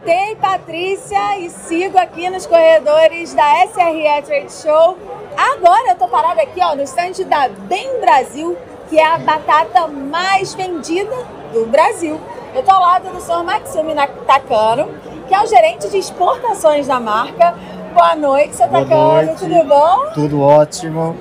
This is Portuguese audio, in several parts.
Voltei, Patrícia, e sigo aqui nos corredores da SRE Trade Show. Agora eu tô parada aqui, ó, no estande da Bem Brasil, que é a batata mais vendida do Brasil. Eu tô ao lado do senhor Maxime Takano, que é o gerente de exportações da marca. Boa noite, senhor Boa Takano, noite. tudo bom? Tudo ótimo.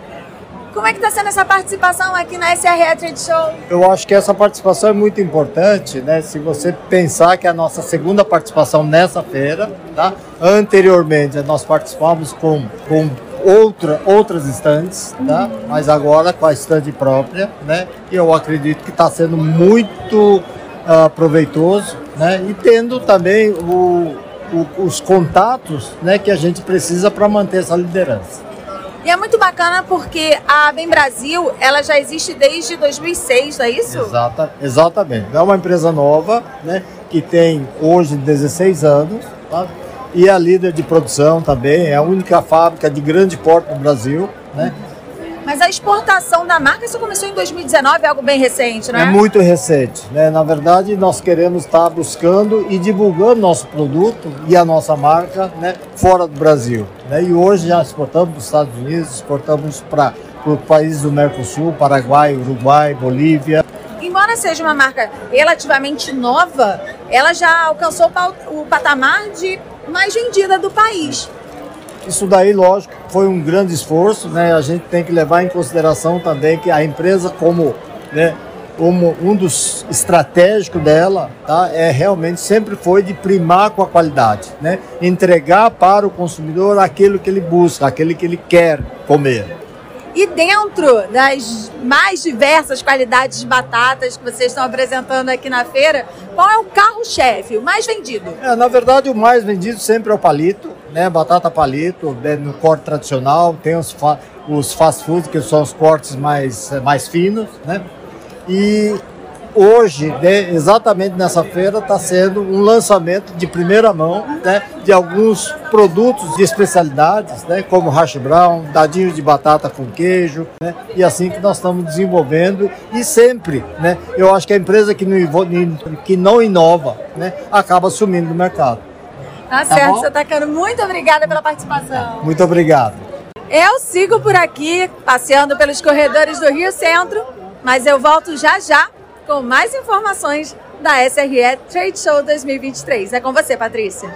Como é que está sendo essa participação aqui na SRE Trade Show? Eu acho que essa participação é muito importante, né? Se você pensar que é a nossa segunda participação nessa feira, tá? Anteriormente nós participamos com, com outra, outras estantes, tá? Mas agora com a estante própria, né? E eu acredito que está sendo muito ah, proveitoso, né? E tendo também o, o- os contatos, né? Que a gente precisa para manter essa liderança. E é muito bacana porque a Bem Brasil, ela já existe desde 2006, não é isso? Exata, exatamente. É uma empresa nova, né, que tem hoje 16 anos, tá? e é líder de produção também, é a única fábrica de grande porte no Brasil. Né? Mas a exportação da marca, isso começou em 2019, é algo bem recente, não é? Muito recente. Né? Na verdade, nós queremos estar buscando e divulgando nosso produto e a nossa marca né, fora do Brasil. Né? E hoje já exportamos para os Estados Unidos, exportamos para os países do Mercosul, Paraguai, Uruguai, Bolívia. Embora seja uma marca relativamente nova, ela já alcançou o patamar de mais vendida do país. Isso daí, lógico, foi um grande esforço, né? A gente tem que levar em consideração também que a empresa como, né, como um dos estratégicos dela, tá? É realmente sempre foi de primar com a qualidade, né? Entregar para o consumidor aquilo que ele busca, aquele que ele quer comer. E dentro das mais diversas qualidades de batatas que vocês estão apresentando aqui na feira, qual é o carro-chefe, o mais vendido? É, na verdade, o mais vendido sempre é o palito, né? Batata palito, né, no corte tradicional. Tem os, fa os fast food, que são os cortes mais, eh, mais finos, né? E hoje, né, exatamente nessa feira, está sendo um lançamento de primeira mão né, de alguns produtos de especialidades, né, como hash brown, dadinhos de batata com queijo, né, e assim que nós estamos desenvolvendo. E sempre, né, eu acho que a empresa que não, que não inova né, acaba sumindo do mercado. Tá certo, bom? seu Tacano. Muito obrigada pela participação. Muito obrigado. Eu sigo por aqui, passeando pelos corredores do Rio Centro, mas eu volto já já com mais informações da SRE Trade Show 2023. É com você, Patrícia.